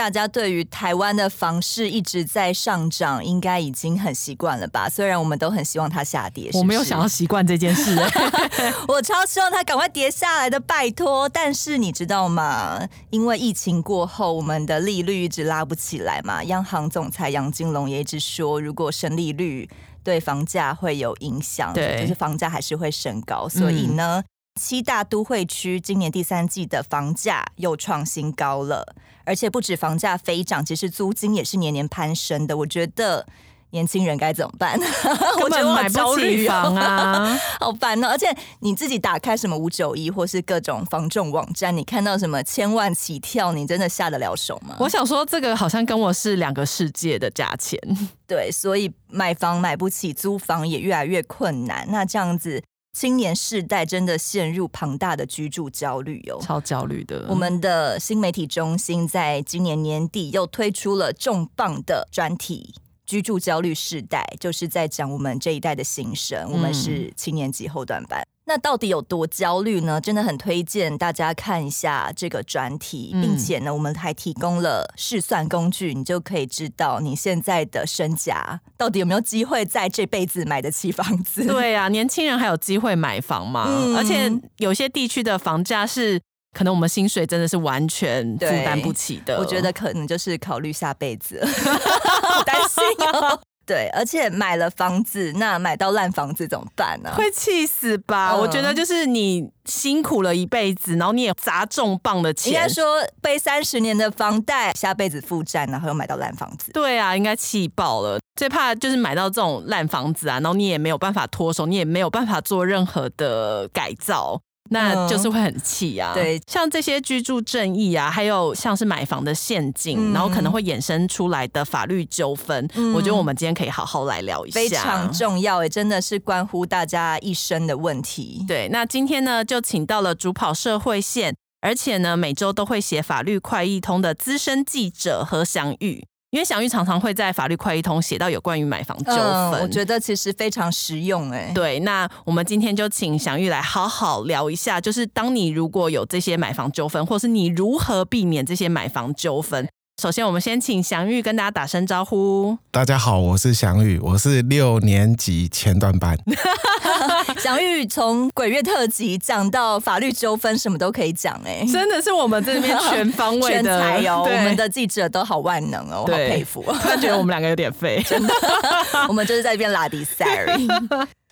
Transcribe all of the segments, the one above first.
大家对于台湾的房市一直在上涨，应该已经很习惯了吧？虽然我们都很希望它下跌是是？我没有想要习惯这件事，我超希望它赶快跌下来的，拜托。但是你知道吗？因为疫情过后，我们的利率一直拉不起来嘛。央行总裁杨金龙也一直说，如果升利率对房价会有影响，对，就是房价还是会升高。所以呢，嗯、七大都会区今年第三季的房价又创新高了。而且不止房价飞涨，其实租金也是年年攀升的。我觉得年轻人该怎么办？根本买不起房啊，好烦哦！而且你自己打开什么五九一或是各种房仲网站，你看到什么千万起跳，你真的下得了手吗？我想说，这个好像跟我是两个世界的价钱。对，所以买房买不起，租房也越来越困难。那这样子。青年世代真的陷入庞大的居住焦虑哟，超焦虑的。我们的新媒体中心在今年年底又推出了重磅的专题《居住焦虑世代》，就是在讲我们这一代的心声。我们是七年级后段班。那到底有多焦虑呢？真的很推荐大家看一下这个专题，并且呢，我们还提供了试算工具，你就可以知道你现在的身价到底有没有机会在这辈子买得起房子。对啊，年轻人还有机会买房吗？嗯、而且有些地区的房价是可能我们薪水真的是完全负担不起的。我觉得可能就是考虑下辈子，好担心哦。对，而且买了房子，那买到烂房子怎么办呢？会气死吧？嗯、我觉得就是你辛苦了一辈子，然后你也砸重磅的钱，应该说背三十年的房贷，下辈子负债，然后又买到烂房子。对啊，应该气爆了。最怕就是买到这种烂房子啊，然后你也没有办法脱手，你也没有办法做任何的改造。那就是会很气啊！对，像这些居住正义啊，还有像是买房的陷阱，嗯、然后可能会衍生出来的法律纠纷，嗯、我觉得我们今天可以好好来聊一下，非常重要诶，真的是关乎大家一生的问题。对，那今天呢，就请到了主跑社会线，而且呢，每周都会写法律快易通的资深记者何祥玉。因为祥玉常常会在法律快一通写到有关于买房纠纷，嗯，我觉得其实非常实用哎。对，那我们今天就请祥玉来好好聊一下，就是当你如果有这些买房纠纷，或是你如何避免这些买房纠纷。首先，我们先请祥玉跟大家打声招呼。大家好，我是祥玉，我是六年级前段班。祥玉从鬼月特辑讲到法律纠纷，什么都可以讲哎，真的是我们这边全方位的 全才哦。我们的记者都好万能哦，我好佩服。他觉得我们两个有点废，真的。我们就是在这边拉迪赛而已。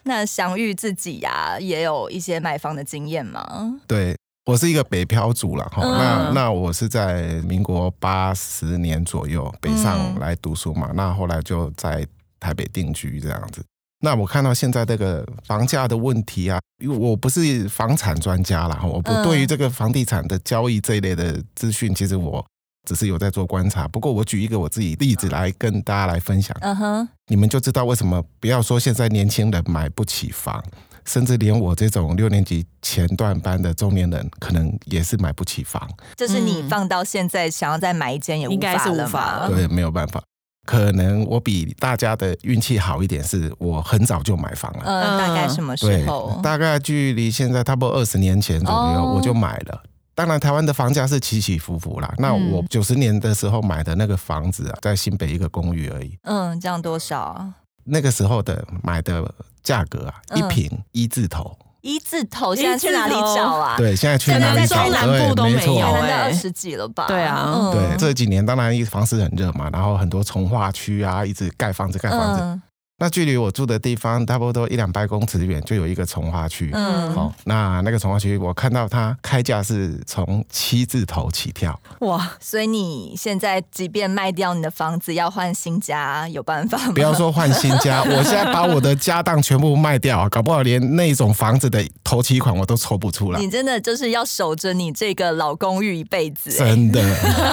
那祥玉自己呀、啊，也有一些买房的经验吗？对。我是一个北漂族了哈，那那我是在民国八十年左右北上来读书嘛，那后来就在台北定居这样子。那我看到现在这个房价的问题啊，因为我不是房产专家了哈，我不对于这个房地产的交易这一类的资讯，其实我只是有在做观察。不过我举一个我自己例子来跟大家来分享，嗯哼，你们就知道为什么不要说现在年轻人买不起房。甚至连我这种六年级前段班的中年人，可能也是买不起房。就是你放到现在，想要再买一间也应该是无法了。对，没有办法。可能我比大家的运气好一点，是我很早就买房了。嗯，大概什么时候？大概距离现在差不多二十年前左右，我就买了。当然，台湾的房价是起起伏伏啦。那我九十年的时候买的那个房子啊，在新北一个公寓而已。嗯，这样多少？那个时候的买的价格啊，一瓶一字头，一字头，现在去哪里找啊？对，现在去哪里找？中南部都没有，现在二十几了吧？对啊，对，这几年当然房市很热嘛，然后很多从化区啊，一直盖房子盖房子。那距离我住的地方差不多一两百公尺远，就有一个从化区。嗯，好，那那个从化区，我看到它开价是从七字头起跳。哇，所以你现在即便卖掉你的房子，要换新家，有办法吗？不要说换新家，我现在把我的家当全部卖掉，搞不好连那种房子的头期款我都抽不出来。你真的就是要守着你这个老公寓一辈子，真的，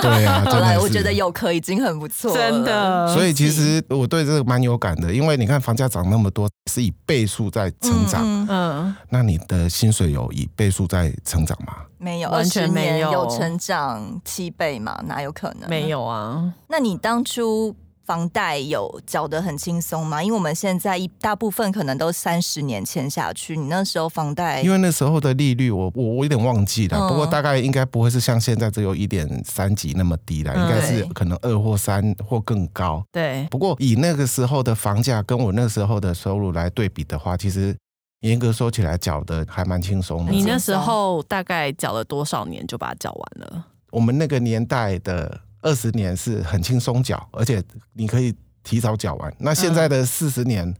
对啊。真的，我觉得有壳已经很不错，真的。所以其实我对这个蛮有感的，因为。为你看房价涨那么多，是以倍数在成长。嗯，嗯，那你的薪水有以倍数在成长吗？没有，完全没有有成长七倍吗？哪有可能？没有啊。那你当初？房贷有缴得很轻松吗？因为我们现在一大部分可能都三十年签下去，你那时候房贷，因为那时候的利率我我我有点忘记了，嗯、不过大概应该不会是像现在只有一点三几那么低了，嗯、应该是可能二或三或更高。对，不过以那个时候的房价跟我那时候的收入来对比的话，其实严格说起来缴的还蛮轻松的。你那时候大概缴了多少年就把它缴完了？我们那个年代的。二十年是很轻松缴，而且你可以提早缴完。那现在的四十年，嗯、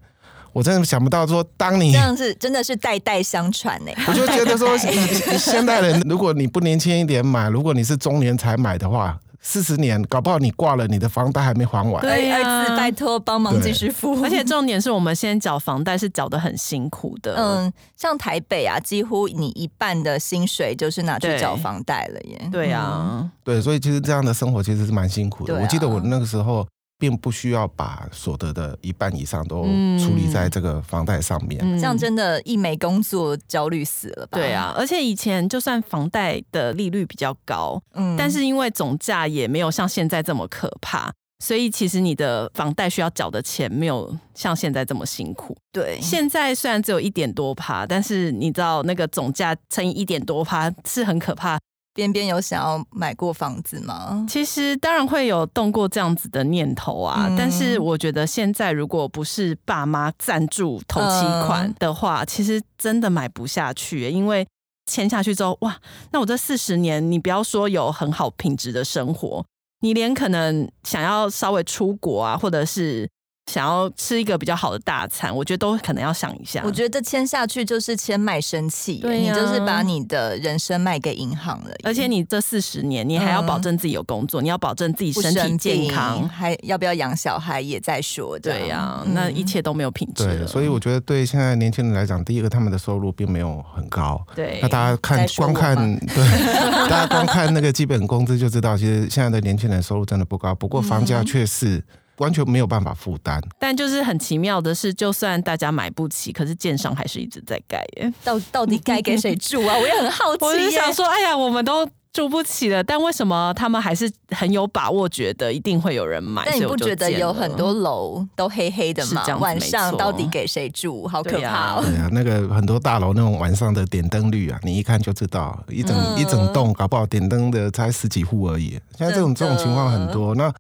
我真的想不到说，当你这样是真的是代代相传呢。我就觉得说，现代人如果你不年轻一点买，如果你是中年才买的话。四十年，搞不好你挂了，你的房贷还没还完。对，儿子拜托帮忙继续付。而且重点是我们现在缴房贷是缴的很辛苦的。嗯，像台北啊，几乎你一半的薪水就是拿去缴房贷了耶。对啊，嗯、对，所以其实这样的生活其实是蛮辛苦的。啊、我记得我那个时候。并不需要把所得的一半以上都处理在这个房贷上面，嗯、这样真的，一没工作焦虑死了吧？对啊，而且以前就算房贷的利率比较高，嗯，但是因为总价也没有像现在这么可怕，所以其实你的房贷需要缴的钱没有像现在这么辛苦。对，现在虽然只有一点多趴，但是你知道那个总价乘以一点多趴是很可怕。边边有想要买过房子吗？其实当然会有动过这样子的念头啊，嗯、但是我觉得现在如果不是爸妈赞助头期款的话，嗯、其实真的买不下去，因为签下去之后，哇，那我这四十年，你不要说有很好品质的生活，你连可能想要稍微出国啊，或者是。想要吃一个比较好的大餐，我觉得都可能要想一下。我觉得签下去就是签卖身契，对啊、你就是把你的人生卖给银行了。而且你这四十年，你还要保证自己有工作，嗯、你要保证自己身体健康，还要不要养小孩也在说。对呀、啊，嗯、那一切都没有品质。对，所以我觉得对现在年轻人来讲，第一个他们的收入并没有很高。对，那大家看光看，对，大家光看那个基本工资就知道，其实现在的年轻人收入真的不高。不过房价却是。完全没有办法负担，但就是很奇妙的是，就算大家买不起，可是建商还是一直在盖耶。到到底盖给谁住啊？我也很好奇。我是想说，哎呀，我们都住不起了，但为什么他们还是很有把握，觉得一定会有人买？但你不觉得有很多楼都黑黑的吗？晚上到底给谁住？好可怕哦！对啊，那个很多大楼那种晚上的点灯率啊，你一看就知道，一整、嗯、一整栋搞不好点灯的才十几户而已。现在这种这种情况很多，那。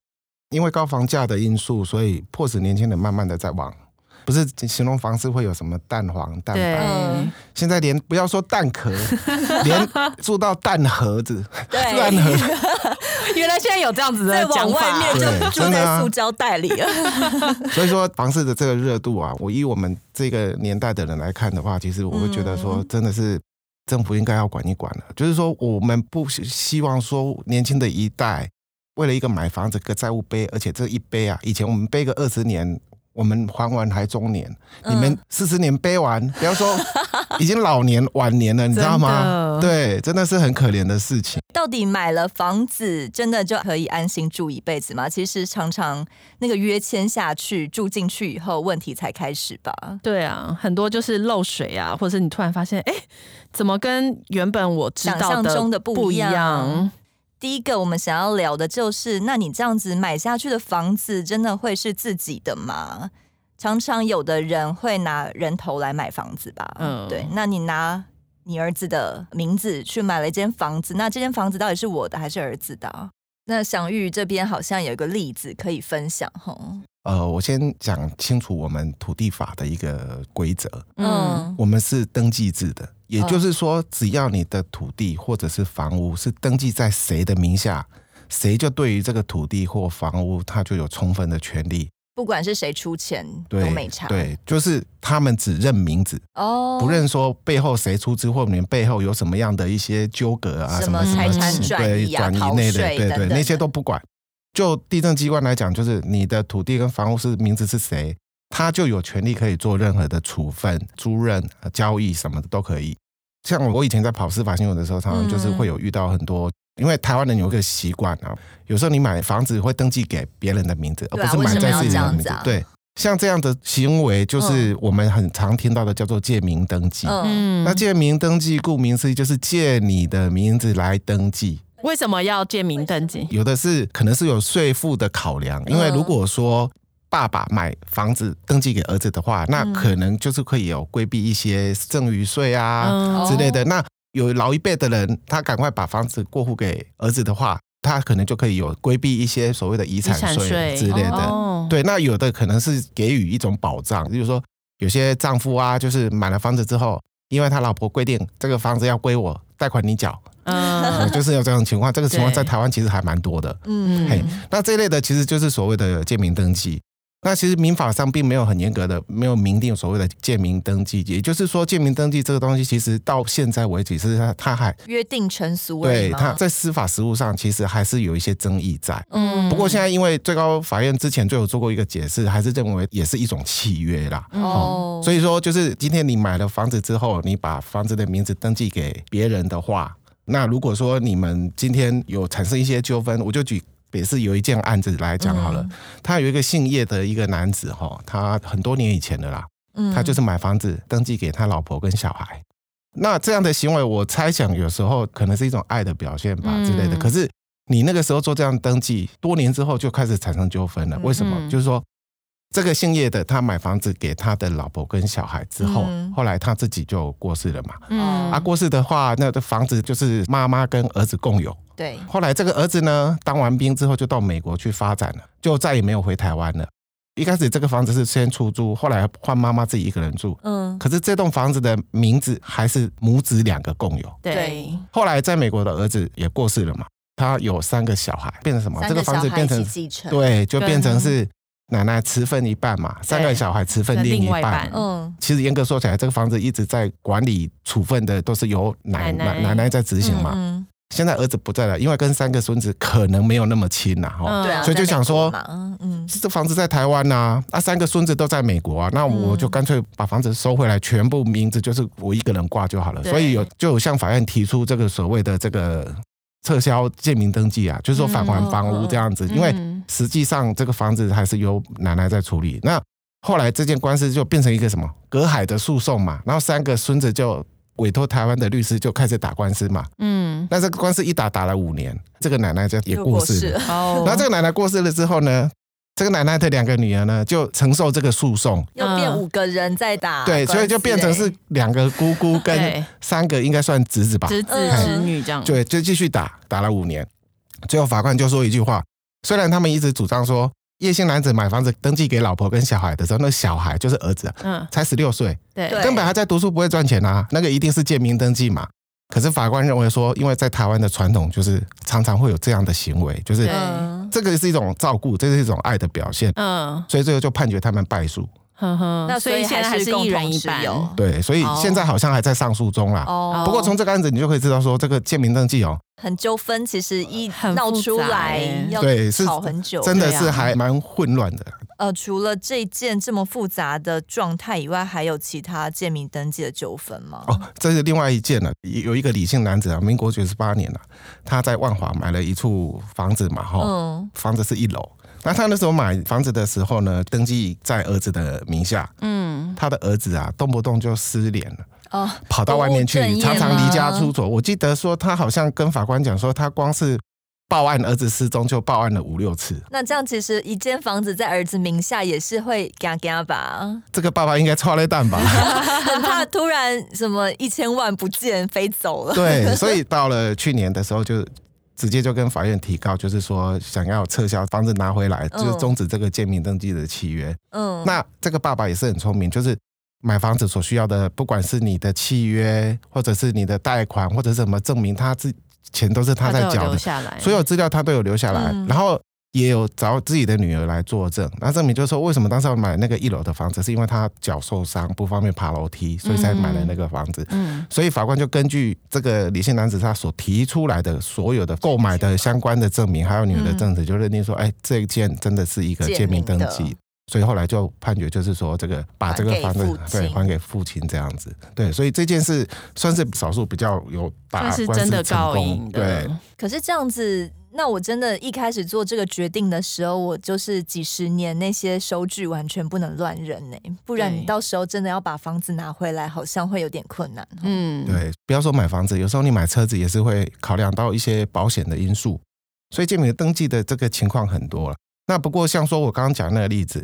因为高房价的因素，所以迫使年轻人慢慢的在往，不是形容房市会有什么蛋黄、蛋白，对现在连不要说蛋壳，连住到蛋盒子，对蛋盒，原来现在有这样子的讲法，外面就住在塑胶袋里了。所以说房市的这个热度啊，我以我们这个年代的人来看的话，其实我会觉得说，真的是政府应该要管一管了。嗯、就是说，我们不希望说年轻的一代。为了一个买房子个债务背，而且这一背啊，以前我们背个二十年，我们还完还中年，嗯、你们四十年背完，不要说 已经老年晚年了，你知道吗？的对，真的是很可怜的事情。到底买了房子，真的就可以安心住一辈子吗？其实常常那个约签下去，住进去以后，问题才开始吧。对啊，很多就是漏水啊，或者是你突然发现，哎，怎么跟原本我知道的想象中的不一样？第一个我们想要聊的就是，那你这样子买下去的房子，真的会是自己的吗？常常有的人会拿人头来买房子吧，嗯，对。那你拿你儿子的名字去买了一间房子，那这间房子到底是我的还是儿子的？那祥玉这边好像有一个例子可以分享，吼。呃，我先讲清楚我们土地法的一个规则，嗯，我们是登记制的。也就是说，只要你的土地或者是房屋是登记在谁的名下，谁就对于这个土地或房屋，他就有充分的权利。不管是谁出钱都没差。对，就是他们只认名字哦，不认说背后谁出资，或者你们背后有什么样的一些纠葛啊，什么财产转移啊、逃税对对对，那些都不管。就地政机关来讲，就是你的土地跟房屋是名字是谁。他就有权利可以做任何的处分、租任、交易什么的都可以。像我以前在跑司法新闻的时候，常常就是会有遇到很多，因为台湾人有一个习惯啊，有时候你买房子会登记给别人的名字，而不是买在自己的名字。对，像这样的行为，就是我们很常听到的，叫做借名登记。嗯，那借名登记，顾名思义，就是借你的名字来登记。为什么要借名登记？有的是可能是有税负的考量，因为如果说爸爸买房子登记给儿子的话，那可能就是可以有规避一些赠与税啊之类的。那有老一辈的人，他赶快把房子过户给儿子的话。他可能就可以有规避一些所谓的遗产税之类的，哦、对。那有的可能是给予一种保障，就是说有些丈夫啊，就是买了房子之后，因为他老婆规定这个房子要归我，贷款你缴，嗯，就是有这种情况。这个情况在台湾其实还蛮多的，嗯，嘿，那这一类的其实就是所谓的借名登记。那其实民法上并没有很严格的，没有明定所谓的借名登记，也就是说，借名登记这个东西，其实到现在为止，是它它还约定成俗。对，它在司法实务上，其实还是有一些争议在。嗯。不过现在，因为最高法院之前就有做过一个解释，还是认为也是一种契约啦。哦。所以说，就是今天你买了房子之后，你把房子的名字登记给别人的话，那如果说你们今天有产生一些纠纷，我就举。也是有一件案子来讲好了，嗯、他有一个姓叶的一个男子哈，他很多年以前的啦，他就是买房子登记给他老婆跟小孩，那这样的行为，我猜想有时候可能是一种爱的表现吧之类的。可是你那个时候做这样登记，多年之后就开始产生纠纷了。为什么？就是说这个姓叶的他买房子给他的老婆跟小孩之后，后来他自己就过世了嘛。嗯，啊过世的话，那个房子就是妈妈跟儿子共有。对，后来这个儿子呢，当完兵之后就到美国去发展了，就再也没有回台湾了。一开始这个房子是先出租，后来换妈妈自己一个人住。嗯，可是这栋房子的名字还是母子两个共有。对，后来在美国的儿子也过世了嘛，他有三个小孩，变成什么？这个房子变成对，就变成是奶奶持分一半嘛，三个小孩持分另一半。嗯，其实严格说起来，这个房子一直在管理处分的都是由奶奶奶奶在执行嘛。嗯。现在儿子不在了，因为跟三个孙子可能没有那么亲呐，哈，所以就想说，嗯，这房子在台湾呐，啊，三个孙子都在美国啊，那我就干脆把房子收回来，全部名字就是我一个人挂就好了。所以有就有向法院提出这个所谓的这个撤销建名登记啊，就是说返还房屋这样子，因为实际上这个房子还是由奶奶在处理。那后来这件官司就变成一个什么隔海的诉讼嘛，然后三个孙子就。委托台湾的律师就开始打官司嘛，嗯，那这个官司一打打了五年，这个奶奶就也过世了，哦，然后这个奶奶过世了之后呢，这个奶奶的两个女儿呢就承受这个诉讼，又变五个人在打，对，所以就变成是两个姑姑跟三个应该算侄子吧，侄子侄女这样，对，就继续打，打了五年，最后法官就说一句话，虽然他们一直主张说。叶姓男子买房子登记给老婆跟小孩的时候，那小孩就是儿子，嗯，才十六岁，对，根本还在读书，不会赚钱啊，那个一定是借名登记嘛。可是法官认为说，因为在台湾的传统就是常常会有这样的行为，就是这个是一种照顾，这是一种爱的表现，嗯，所以最后就判决他们败诉。呵呵，那所以现在还是一人一半，对，所以现在好像还在上诉中啦。哦，不过从这个案子你就可以知道说，这个借名登记哦。很纠纷，其实一闹出来要吵很久，真的是还蛮混乱的。呃，除了这件这么复杂的状态以外，还有其他建民登记的纠纷吗？哦，这是另外一件了。有一个李姓男子啊，民国九十八年了，他在万华买了一处房子嘛，哈，嗯，房子是一楼。那他那时候买房子的时候呢，登记在儿子的名下，嗯，他的儿子啊，动不动就失联了。哦，跑到外面去，常常离家出走。我记得说他好像跟法官讲说，他光是报案儿子失踪就报案了五六次。那这样其实一间房子在儿子名下也是会嘎嘎吧？这个爸爸应该超累蛋吧？很怕突然什么一千万不见飞走了。对，所以到了去年的时候就直接就跟法院提告，就是说想要撤销房子拿回来，就是终止这个建名登记的契约。嗯，那这个爸爸也是很聪明，就是。买房子所需要的，不管是你的契约，或者是你的贷款，或者是什么证明，他自钱都是他在缴的，所有资料他都有留下来，嗯、然后也有找自己的女儿来作证，那证明就是说，为什么当时要买那个一楼的房子，是因为他脚受伤，不方便爬楼梯，所以才买了那个房子。嗯，所以法官就根据这个李姓男子他所提出来的所有的购买的相关的证明，还有女儿的证词，就认定说，哎，这一件真的是一个借名登记。所以后来就判决，就是说这个把这个房子对还给父亲这样子，对，所以这件事算是少数比较有打官司成功，对。可是这样子，那我真的一开始做这个决定的时候，我就是几十年那些收据完全不能乱扔呢，不然你到时候真的要把房子拿回来，好像会有点困难。嗯，对，不要说买房子，有时候你买车子也是会考量到一些保险的因素，所以建民登记的这个情况很多了。那不过像说我刚刚讲那个例子。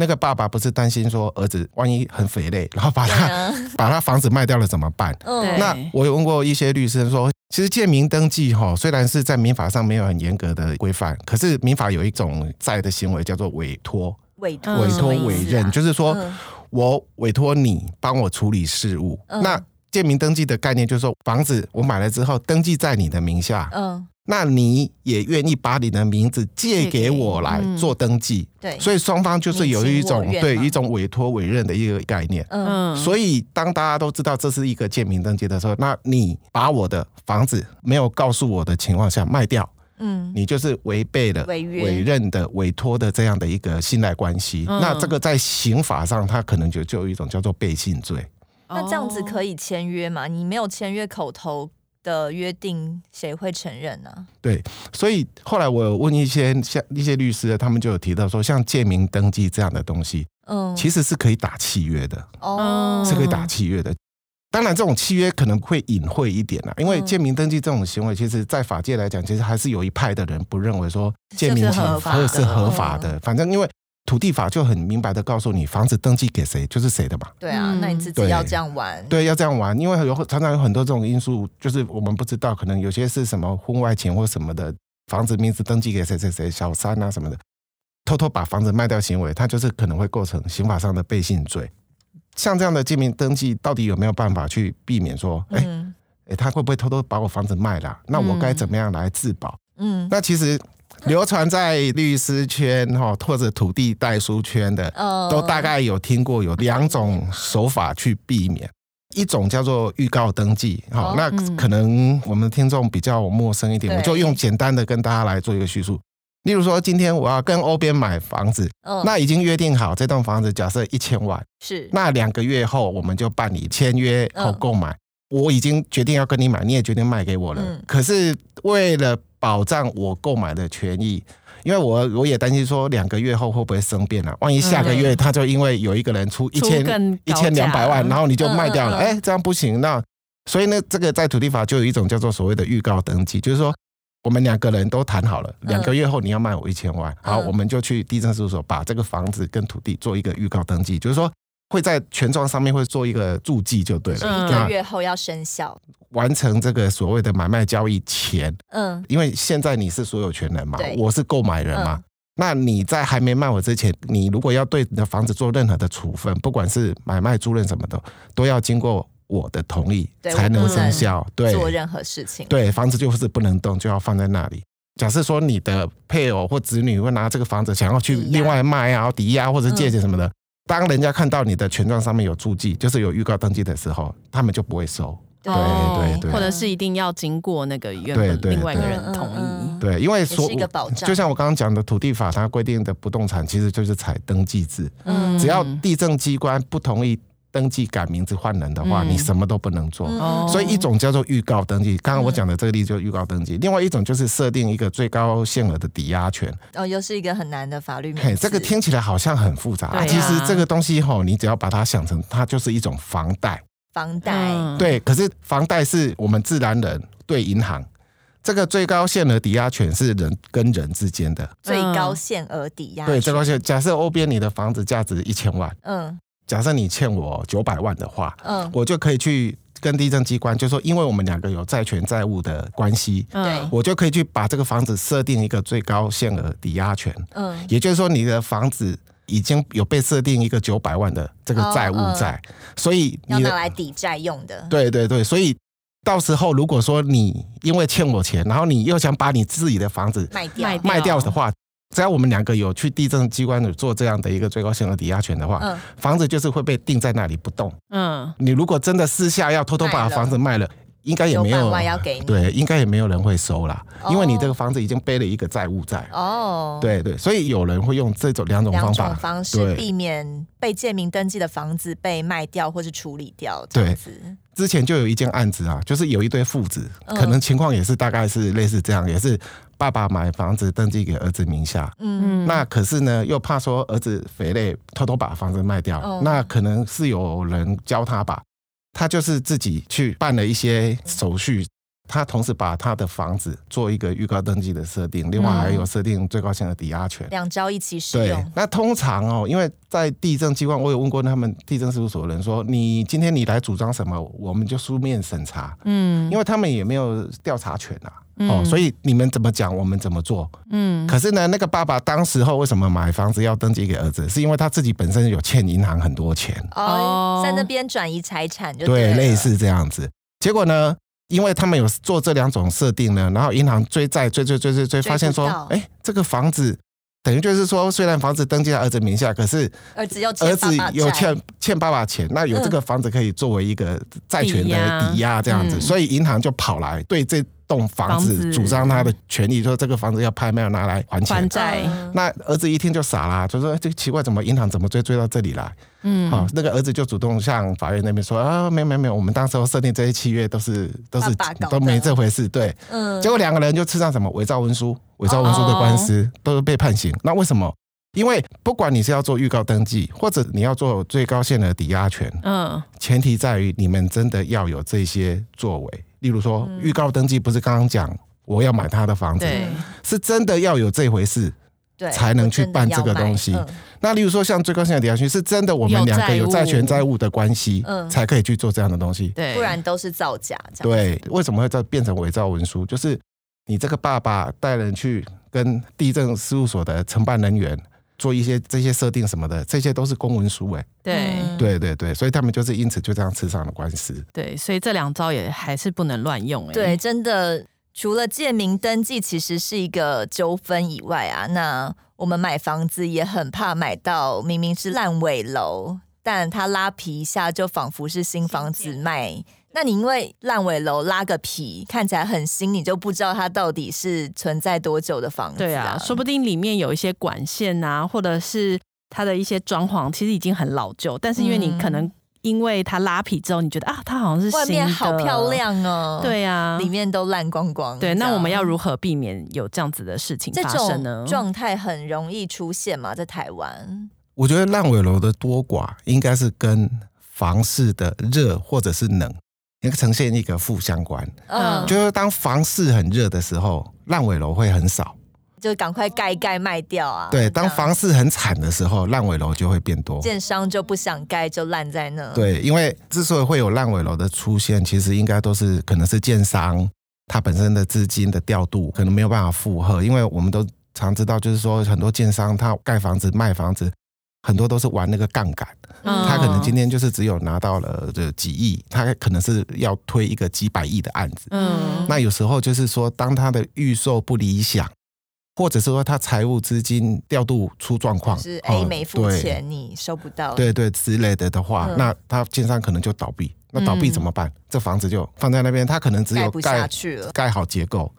那个爸爸不是担心说儿子万一很肥累，然后把他、啊、把他房子卖掉了怎么办？嗯，那我有问过一些律师说，其实建民登记哈，虽然是在民法上没有很严格的规范，可是民法有一种债的行为叫做委托，委托委托委任，啊、就是说我委托你帮我处理事务。嗯、那建民登记的概念就是说，房子我买了之后登记在你的名下。嗯。那你也愿意把你的名字借给我来做登记？对，所以双方就是有一种对一种委托委任的一个概念。嗯，所以当大家都知道这是一个建名登记的时候，那你把我的房子没有告诉我的情况下卖掉，嗯，你就是违背了委任的委托的这样的一个信赖关系。那这个在刑法上，它可能就就有一种叫做背信罪。那这样子可以签约吗？你没有签约口头的约定谁会承认呢？对，所以后来我有问一些像一些律师，他们就有提到说，像建名登记这样的东西，嗯，其实是可以打契约的，哦，是可以打契约的。当然，这种契约可能会隐晦一点啦，因为建名登记这种行为，其实在法界来讲，其实还是有一派的人不认为说建民是合法是合法的。反正因为。土地法就很明白的告诉你，房子登记给谁就是谁的嘛。对啊，那你自己要这样玩。对，要这样玩，因为有常常有很多这种因素，就是我们不知道，可能有些是什么婚外情或什么的，房子名字登记给谁谁谁，小三啊什么的，偷偷把房子卖掉行为，它就是可能会构成刑法上的背信罪。像这样的建民登记，到底有没有办法去避免说，哎、嗯、哎，他会不会偷偷把我房子卖了？那我该怎么样来自保？嗯，那其实。流传在律师圈哈，或者土地代书圈的，都大概有听过有两种手法去避免。一种叫做预告登记，好，那可能我们听众比较陌生一点，我就用简单的跟大家来做一个叙述。例如说，今天我要跟欧边买房子，那已经约定好这栋房子假设一千万，是，那两个月后我们就办理签约后购买。我已经决定要跟你买，你也决定卖给我了。可是为了保障我购买的权益，因为我我也担心说两个月后会不会生变啊？万一下个月他就因为有一个人出一千一千两百万，然后你就卖掉了，哎、欸，这样不行。那所以呢，这个在土地法就有一种叫做所谓的预告登记，就是说我们两个人都谈好了，两个月后你要卖我一千万，好，我们就去地震事务所把这个房子跟土地做一个预告登记，就是说会在权状上面会做一个注记就对了，一个月后要生效。完成这个所谓的买卖交易前，嗯，因为现在你是所有权人嘛，我是购买人嘛，嗯、那你在还没卖我之前，你如果要对你的房子做任何的处分，不管是买卖租赁什么的，都要经过我的同意才能生效。对，做任何事情，对，房子就是不能动，就要放在那里。假设说你的配偶或子女会拿这个房子想要去另外卖啊，抵押或者借钱什么的，嗯、当人家看到你的权状上面有注记，就是有预告登记的时候，他们就不会收。对对对，或者是一定要经过那个原本另外一个人同意。对，因为说就像我刚刚讲的土地法，它规定的不动产其实就是采登记制。嗯，只要地政机关不同意登记改名字换人的话，你什么都不能做。所以一种叫做预告登记，刚刚我讲的这个例子就是预告登记。另外一种就是设定一个最高限额的抵押权。哦，又是一个很难的法律名词。这个听起来好像很复杂，其实这个东西吼，你只要把它想成，它就是一种房贷。房贷对，可是房贷是我们自然人对银行，这个最高限额抵押权是人跟人之间的最高限额抵押。对，最高限。假设欧边你的房子价值一千万，嗯，假设你欠我九百万的话，嗯，我就可以去跟地政机关，就说因为我们两个有债权债务的关系，嗯，我就可以去把这个房子设定一个最高限额抵押权，嗯，也就是说你的房子。已经有被设定一个九百万的这个债务在，哦嗯、所以你要拿来抵债用的。对对对，所以到时候如果说你因为欠我钱，然后你又想把你自己的房子卖掉。卖掉的话，只要我们两个有去地震机关做这样的一个最高限额抵押权的话，嗯、房子就是会被定在那里不动。嗯，你如果真的私下要偷偷把房子卖了。应该也没有对，应该也没有人会收啦，因为你这个房子已经背了一个债务在哦。对对，所以有人会用这种两种方法方式避免被建名登记的房子被卖掉或是处理掉这样子。之前就有一件案子啊，就是有一对父子，可能情况也是大概是类似这样，也是爸爸买房子登记给儿子名下，嗯，那可是呢又怕说儿子肥累，偷偷把房子卖掉，那可能是有人教他吧，他就是自己去办了一些手续。他同时把他的房子做一个预告登记的设定，另外还有设定最高限的抵押权，两招一起使用。对，那通常哦，因为在地震机关，我有问过他们地震事务所的人说，你今天你来主张什么，我们就书面审查。嗯，因为他们也没有调查权啊，哦，所以你们怎么讲，我们怎么做。嗯，可是呢，那个爸爸当时候为什么买房子要登记给儿子，是因为他自己本身有欠银行很多钱哦，在那边转移财产就对，类似这样子。结果呢？因为他们有做这两种设定呢，然后银行追债追追追追追，发现说，哎，这个房子等于就是说，虽然房子登记在儿子名下，可是儿子要儿子有欠欠爸爸钱，那有这个房子可以作为一个债权的抵押。这样子，所以银行就跑来对这栋房子主张他的权利，说这个房子要拍卖要拿来还钱。还债。那儿子一听就傻啦，就说这个奇怪，怎么银行怎么追追到这里来？嗯，好，那个儿子就主动向法院那边说啊，没有没有没有，我们当时候设定这些契约都是都是都没这回事。对，嗯，结果两个人就吃上什么伪造文书、伪造文书的官司，都是被判刑。那为什么？因为不管你是要做预告登记，或者你要做最高限额抵押权，嗯，前提在于你们真的要有这些作为。例如说，预告登记不是刚刚讲我要买他的房子，是真的要有这回事，才能去办这个东西。那例如说，像最高限的抵押权，是真的我们两个有债权债务的关系，才可以去做这样的东西。对，不然都是造假。对，为什么会再变成伪造文书？就是你这个爸爸带人去跟地政事务所的承办人员。做一些这些设定什么的，这些都是公文书哎。对对对对，所以他们就是因此就这样吃上了官司。对，所以这两招也还是不能乱用哎。对，真的，除了借名登记其实是一个纠纷以外啊，那我们买房子也很怕买到明明是烂尾楼，但他拉皮一下就仿佛是新房子卖。那你因为烂尾楼拉个皮看起来很新，你就不知道它到底是存在多久的房子啊？对啊，说不定里面有一些管线啊，或者是它的一些装潢，其实已经很老旧。但是因为你可能因为它拉皮之后，你觉得啊，它好像是新的，外面好漂亮哦。对啊，里面都烂光光。对，那我们要如何避免有这样子的事情发生呢？状态很容易出现嘛，在台湾。我觉得烂尾楼的多寡应该是跟房市的热或者是冷。那个呈现一个负相关，嗯，就是当房市很热的时候，烂尾楼会很少，就赶快盖一盖卖掉啊。对，当房市很惨的时候，烂尾楼就会变多，建商就不想盖，就烂在那。对，因为之所以会有烂尾楼的出现，其实应该都是可能是建商他本身的资金的调度可能没有办法负荷，因为我们都常知道，就是说很多建商他盖房子卖房子。很多都是玩那个杠杆，他可能今天就是只有拿到了这几亿，他可能是要推一个几百亿的案子。嗯，那有时候就是说，当他的预售不理想，或者是说他财务资金调度出状况，是 A 没付钱，你收不到，对对之类的的话，那他建商可能就倒闭。那倒闭怎么办？这房子就放在那边，他可能只有盖不下去了，盖好结构。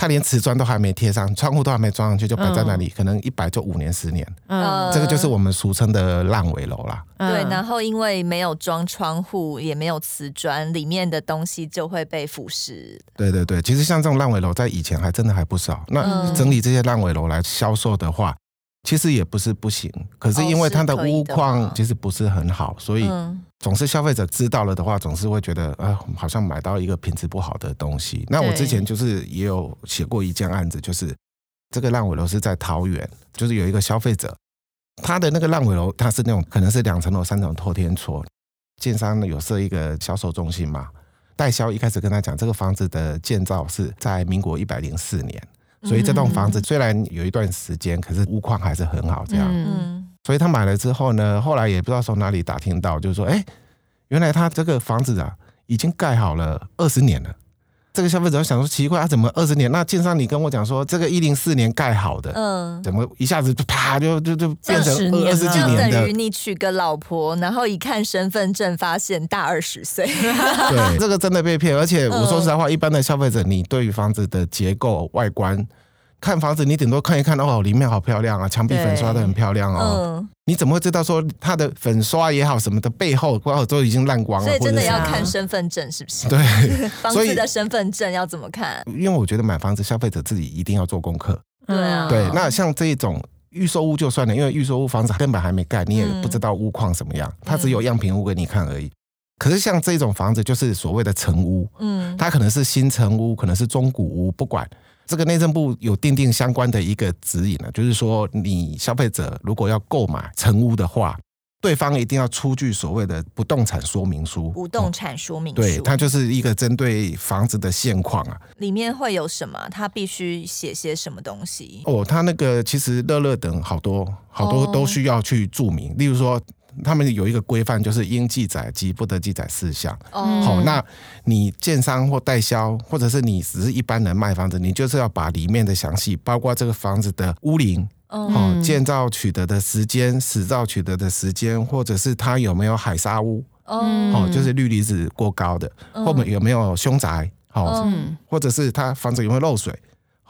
他连瓷砖都还没贴上，窗户都还没装上去，就摆在那里，嗯、可能一摆就五年、十年。嗯，这个就是我们俗称的烂尾楼啦。嗯、对，然后因为没有装窗户，也没有瓷砖，里面的东西就会被腐蚀。对对对，其实像这种烂尾楼，在以前还真的还不少。那整理这些烂尾楼来销售的话，其实也不是不行，可是因为它的屋况其实不是很好，所以。总是消费者知道了的话，总是会觉得啊、呃，好像买到一个品质不好的东西。那我之前就是也有写过一件案子，就是这个烂尾楼是在桃园，就是有一个消费者，他的那个烂尾楼，他是那种可能是两层楼、三层透天厝，建商有设一个销售中心嘛，代销一开始跟他讲，这个房子的建造是在民国一百零四年，所以这栋房子虽然有一段时间，可是屋况还是很好，这样。嗯所以他买了之后呢，后来也不知道从哪里打听到，就是说，哎，原来他这个房子啊，已经盖好了二十年了。这个消费者想说奇怪，他怎么二十年？那建商你跟我讲说，这个一零四年盖好的，嗯，怎么一下子就啪就就就变成二十几年的？等于你娶个老婆，然后一看身份证，发现大二十岁。对，这个真的被骗。而且我说实在话，一般的消费者，你对于房子的结构外观。看房子，你顶多看一看哦，里面好漂亮啊，墙壁粉刷的很漂亮哦。嗯，你怎么会知道说它的粉刷也好什么的背后，包括都已经烂光了？所以真的要看身份证是不是？对，房子的身份证要怎么看？因为我觉得买房子，消费者自己一定要做功课。对啊，对。那像这种预售屋就算了，因为预售屋房子根本还没盖，你也不知道屋况怎么样，它只有样品屋给你看而已。可是像这种房子，就是所谓的成屋，嗯，它可能是新成屋，可能是中古屋，不管。这个内政部有订定相关的一个指引呢，就是说，你消费者如果要购买成屋的话，对方一定要出具所谓的不动产说明书。不动产说明书，对，它就是一个针对房子的现况啊。里面会有什么？他必须写些什么东西？哦，他那个其实乐乐等好多好多都需要去注明，例如说。他们有一个规范，就是应记载及不得记载事项。哦，好，那你建商或代销，或者是你只是一般人卖房子，你就是要把里面的详细，包括这个房子的屋龄，哦，建造取得的时间、使造取得的时间，或者是它有没有海砂屋，哦，就是氯离子过高的，后面有没有凶宅，哦，或者是它房子有没有漏水。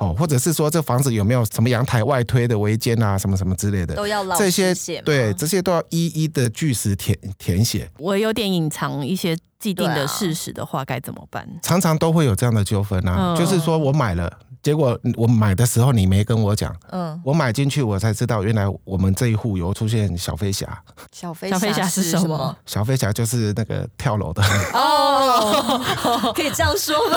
哦，或者是说这房子有没有什么阳台外推的违建啊，什么什么之类的，都要这些对这些都要一一的据实填填写。我有点隐藏一些既定的事实的话，该怎么办？常常都会有这样的纠纷啊，就是说我买了。结果我买的时候你没跟我讲，嗯，我买进去我才知道原来我们这一户有出现小飞侠。小飞侠是什么？小飞侠就是那个跳楼的。哦，可以这样说吗？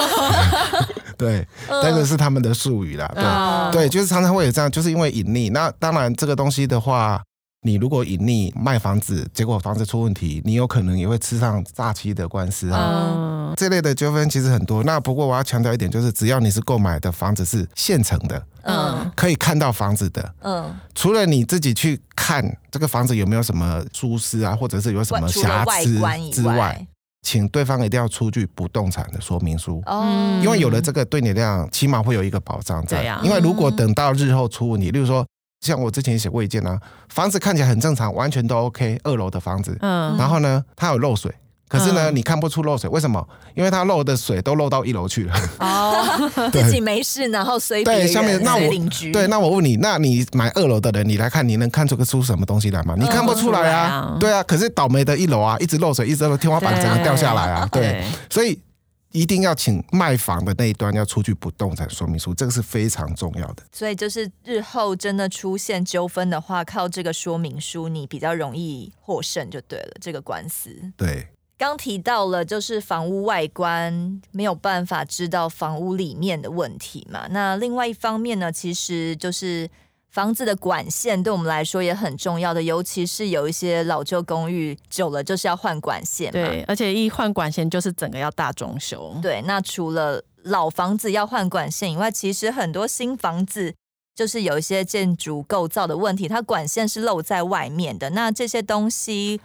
对，那个是他们的术语啦。对，对，就是常常会有这样，就是因为隐匿。那当然这个东西的话。你如果隐匿卖房子，结果房子出问题，你有可能也会吃上诈欺的官司啊。嗯、这类的纠纷其实很多。那不过我要强调一点，就是只要你是购买的房子是现成的，嗯，可以看到房子的，嗯，除了你自己去看这个房子有没有什么疏失啊，或者是有什么瑕疵之外，请对方一定要出具不动产的说明书，哦，因为有了这个，对你这样起码会有一个保障在。因为如果等到日后出问题，例如说。像我之前写过一件啊，房子看起来很正常，完全都 OK，二楼的房子，嗯，然后呢，它有漏水，可是呢，嗯、你看不出漏水，为什么？因为它漏的水都漏到一楼去了。哦，自己没事，然后随对下面那我邻居对，那我问你，那你买二楼的人，你来看，你能看出个出什么东西来吗？你看不出来啊，对啊，可是倒霉的一楼啊，一直漏水，一直漏，天花板整个掉下来啊，对，对，所以。一定要请卖房的那一端要出具不动产说明书，这个是非常重要的。所以就是日后真的出现纠纷的话，靠这个说明书，你比较容易获胜就对了。这个官司，对，刚提到了就是房屋外观没有办法知道房屋里面的问题嘛。那另外一方面呢，其实就是。房子的管线对我们来说也很重要的，尤其是有一些老旧公寓，久了就是要换管线嘛。对，而且一换管线就是整个要大装修。对，那除了老房子要换管线以外，其实很多新房子就是有一些建筑构造的问题，它管线是露在外面的。那这些东西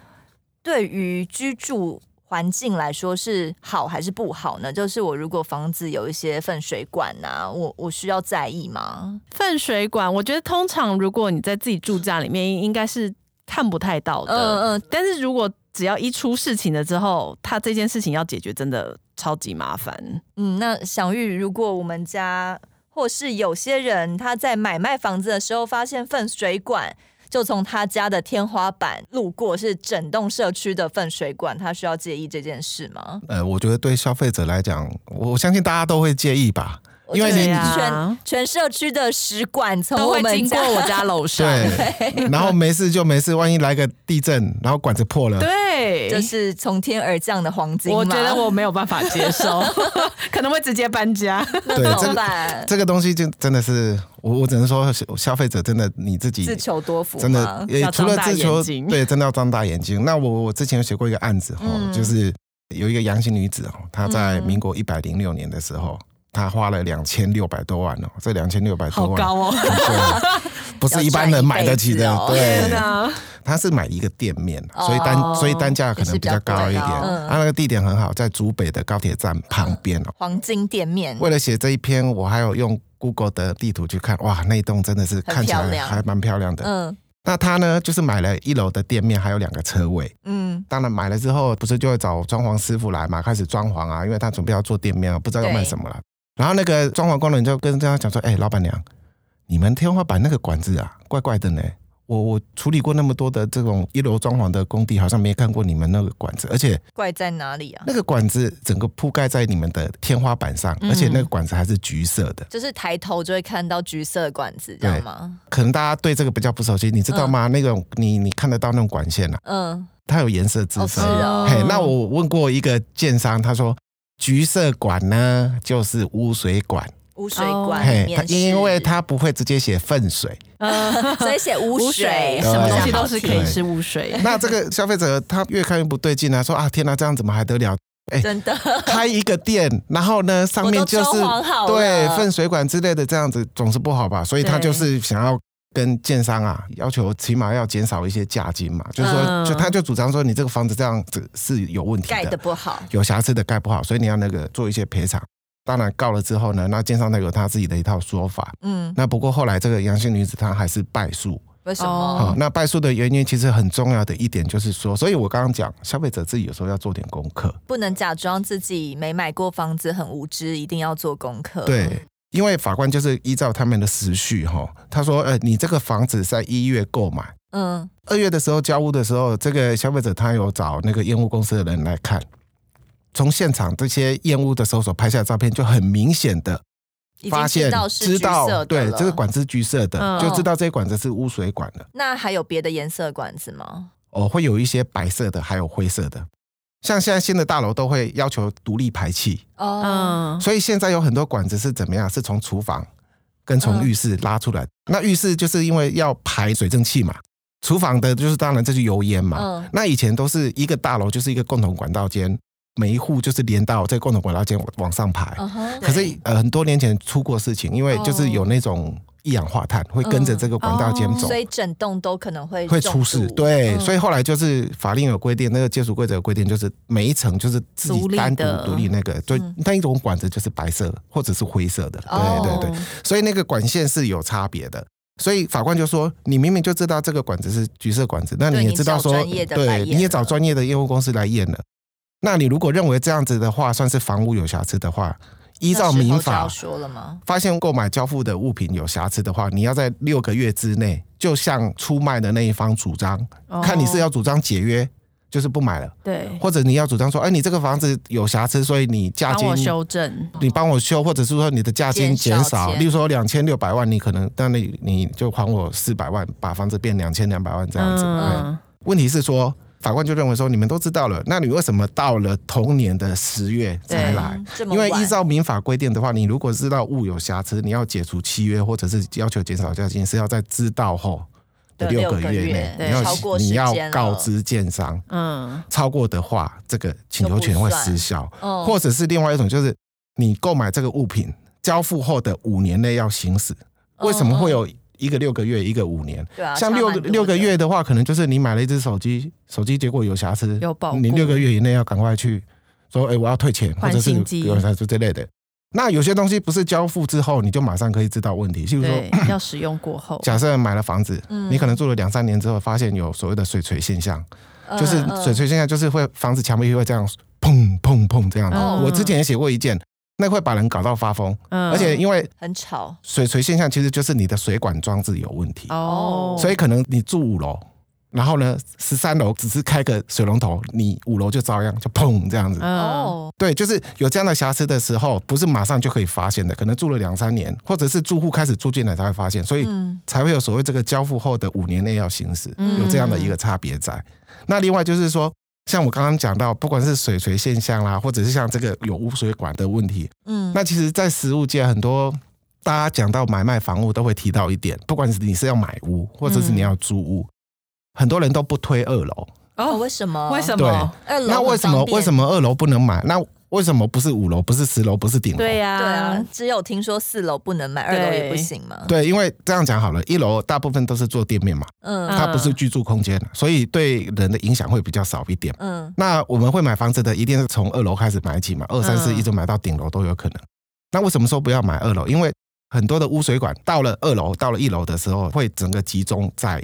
对于居住。环境来说是好还是不好呢？就是我如果房子有一些粪水管啊，我我需要在意吗？粪水管，我觉得通常如果你在自己住家里面，应该是看不太到的。嗯嗯。但是如果只要一出事情了之后，他这件事情要解决，真的超级麻烦。嗯，那享諭，如果我们家或是有些人他在买卖房子的时候发现粪水管。就从他家的天花板路过，是整栋社区的粪水管，他需要介意这件事吗？呃，我觉得对消费者来讲，我相信大家都会介意吧。因为你全全社区的食管从都会经过我家楼上，对，然后没事就没事，万一来个地震，然后管子破了，对，就是从天而降的黄金。我觉得我没有办法接受，可能会直接搬家。对，这个这个东西就真的是我，我只能说消费者真的你自己自求多福，真的也除了自求，对，真的要张大眼睛。那我我之前有写过一个案子哈，嗯、就是有一个阳性女子哦，她在民国一百零六年的时候。他花了两千六百多万哦，这两千六百多万，好高哦，不是一般人买得起的。对，他是买一个店面，所以单所以单价可能比较高一点。他那个地点很好，在竹北的高铁站旁边哦。黄金店面。为了写这一篇，我还有用 Google 的地图去看，哇，那栋真的是看起来还蛮漂亮的。嗯，那他呢，就是买了一楼的店面，还有两个车位。嗯，当然买了之后，不是就会找装潢师傅来嘛，开始装潢啊，因为他准备要做店面啊，不知道要卖什么了。然后那个装潢工人就跟这样讲说：“哎，老板娘，你们天花板那个管子啊，怪怪的呢。我我处理过那么多的这种一楼装潢的工地，好像没看过你们那个管子，而且怪在哪里啊？那个管子整个铺盖在你们的天花板上，而且那个管子还是橘色的，就是抬头就会看到橘色的管子，知道吗？可能大家对这个比较不熟悉，你知道吗？嗯、那种你你看得到那种管线啊，嗯，它有颜色之分。哦哦、嘿，那我问过一个建商，他说橘色管呢就是污水管。污水管里面，因为它不会直接写粪水，所以写污水，什么东西都是可以是污水。那这个消费者他越看越不对劲啊，说啊天哪，这样怎么还得了？哎，真的开一个店，然后呢上面就是对粪水管之类的，这样子总是不好吧？所以他就是想要跟建商啊要求，起码要减少一些价金嘛，就是说，就他就主张说，你这个房子这样子是有问题的，盖的不好，有瑕疵的盖不好，所以你要那个做一些赔偿。当然告了之后呢，那建商他有他自己的一套说法。嗯，那不过后来这个杨姓女子她还是败诉。为什么？哦，那败诉的原因其实很重要的一点就是说，所以我刚刚讲，消费者自己有时候要做点功课，不能假装自己没买过房子很无知，一定要做功课。对，因为法官就是依照他们的时序哈，他说，呃，你这个房子在一月购买，嗯，二月的时候交屋的时候，这个消费者他有找那个验屋公司的人来看。从现场这些验屋的时候所拍下的照片，就很明显的发现，知道对这个管子橘色的，嗯、就知道这些管子是污水管了。那还有别的颜色管子吗？哦，会有一些白色的，还有灰色的。像现在新的大楼都会要求独立排气哦，所以现在有很多管子是怎么样？是从厨房跟从浴室拉出来。嗯、那浴室就是因为要排水蒸气嘛，厨房的就是当然这是油烟嘛。嗯、那以前都是一个大楼就是一个共同管道间。每一户就是连到这个共同管道间往上排，uh 可是呃很多年前出过事情，因为就是有那种一氧化碳会跟着这个管道间走，所以整栋都可能会会出事。对，所以后来就是法令有规定，那个建筑规则有规定，就是每一层就是自己单独独立那个，就那一种管子就是白色或者是灰色的，对对对，所以那个管线是有差别的。所以法官就说，你明明就知道这个管子是橘色管子，那你也知道说，对，你也找专业的业务公司来验了。那你如果认为这样子的话，算是房屋有瑕疵的话，依照民法说了吗？发现购买交付的物品有瑕疵的话，你要在六个月之内，就向出卖的那一方主张，哦、看你是要主张解约，就是不买了，对，或者你要主张说，哎，你这个房子有瑕疵，所以你价金修正，你帮我修，或者是说你的价金减少，例如说两千六百万，你可能，但你你就还我四百万，把房子变两千两百万这样子。嗯，问题是说。法官就认为说，你们都知道了，那你为什么到了同年的十月才来？因为依照民法规定的话，你如果知道物有瑕疵，你要解除契约或者是要求减少价金，是要在知道后的六个月内，你要你要告知建商，嗯，超过的话，这个请求权会失效，或者是另外一种，就是你购买这个物品交付后的五年内要行使，为什么会有？一个六个月，一个五年。对啊，像六个六个月的话，可能就是你买了一只手机，手机结果有瑕疵，有保，你六个月以内要赶快去说，哎，我要退钱，或者是有瑕疵之类的。那有些东西不是交付之后你就马上可以知道问题，譬如说 要使用过后，假设买了房子，你可能住了两三年之后，发现有所谓的水锤现象，就是水锤现象就是会房子墙壁会这样砰砰砰这样的。我之前也写过一件。那会把人搞到发疯，嗯、而且因为很吵，水锤现象其实就是你的水管装置有问题。哦，所以可能你住五楼，然后呢十三楼只是开个水龙头，你五楼就照样就砰这样子。哦，对，就是有这样的瑕疵的时候，不是马上就可以发现的，可能住了两三年，或者是住户开始住进来才会发现，所以才会有所谓这个交付后的五年内要行使，有这样的一个差别在。那另外就是说。像我刚刚讲到，不管是水锤现象啦，或者是像这个有污水管的问题，嗯，那其实，在实物界很多大家讲到买卖房屋都会提到一点，不管是你是要买屋，或者是你要租屋，嗯、很多人都不推二楼。哦，为什么？为什么？对，二楼那为什么为什么二楼不能买？那为什么不是五楼，不是十楼，不是顶楼？对呀、啊，对啊，只有听说四楼不能买，二楼也不行吗？对，因为这样讲好了，一楼大部分都是做店面嘛，嗯，它不是居住空间，所以对人的影响会比较少一点。嗯，那我们会买房子的，一定是从二楼开始买起嘛，二三四一直买到顶楼都有可能。嗯、那为什么说不要买二楼？因为很多的污水管到了二楼，到了一楼的时候，会整个集中在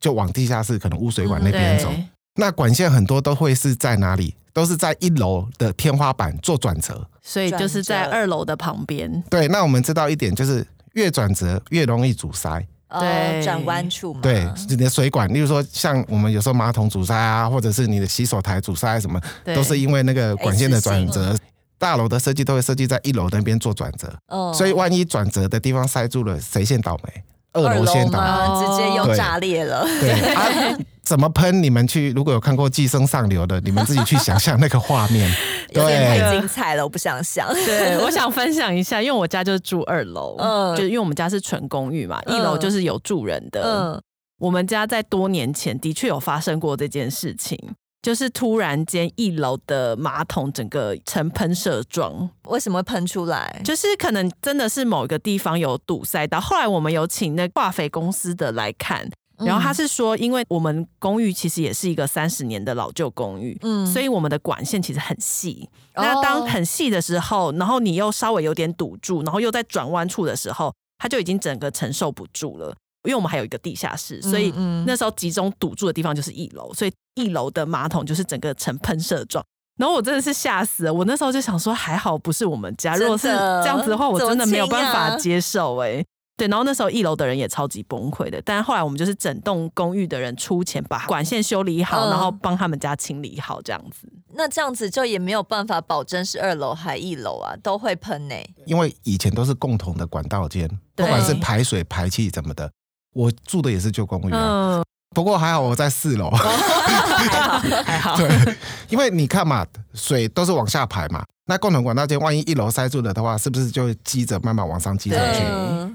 就往地下室可能污水管那边走。嗯、那管线很多都会是在哪里？都是在一楼的天花板做转折，所以就是在二楼的旁边。对，那我们知道一点，就是越转折越容易阻塞。对，转弯处嘛。对，你的水管，例如说像我们有时候马桶阻塞啊，或者是你的洗手台阻塞什么，都是因为那个管线的转折。大楼的设计都会设计在一楼那边做转折，所以万一转折的地方塞住了，谁先倒霉？二楼先打，直接又炸裂了。对，啊，怎么喷？你们去，如果有看过《寄生上流》的，你们自己去想象那个画面。对，太精彩了，我不想想。对，我想分享一下，因为我家就是住二楼，嗯，就因为我们家是纯公寓嘛，一楼就是有住人的。嗯，我们家在多年前的确有发生过这件事情。就是突然间，一楼的马桶整个呈喷射状，为什么会喷出来？就是可能真的是某一个地方有堵塞到。后来我们有请那化肥公司的来看，然后他是说，因为我们公寓其实也是一个三十年的老旧公寓，嗯，所以我们的管线其实很细。那当很细的时候，然后你又稍微有点堵住，然后又在转弯处的时候，它就已经整个承受不住了。因为我们还有一个地下室，所以那时候集中堵住的地方就是一楼，所以一楼的马桶就是整个呈喷射状。然后我真的是吓死了，我那时候就想说，还好不是我们家，如果是这样子的话，我真的没有办法接受哎、欸。对，然后那时候一楼的人也超级崩溃的，但是后来我们就是整栋公寓的人出钱把管线修理好，然后帮他们家清理好这样子。那这样子就也没有办法保证是二楼还一楼啊，都会喷呢、欸。因为以前都是共同的管道间，不管是排水排气怎么的。我住的也是旧公寓啊，嗯、不过还好我在四楼，还好还好。对，因为你看嘛，水都是往下排嘛。那共同管道间，万一一楼塞住了的话，是不是就积着慢慢往上积上去？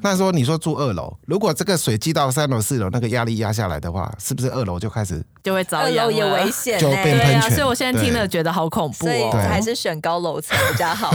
那说你说住二楼，如果这个水积到三楼、四楼，那个压力压下来的话，是不是二楼就开始就会遭殃？二楼也危险、欸，就变喷泉。所以我现在听了觉得好恐怖哦。所以还是选高楼层比较好，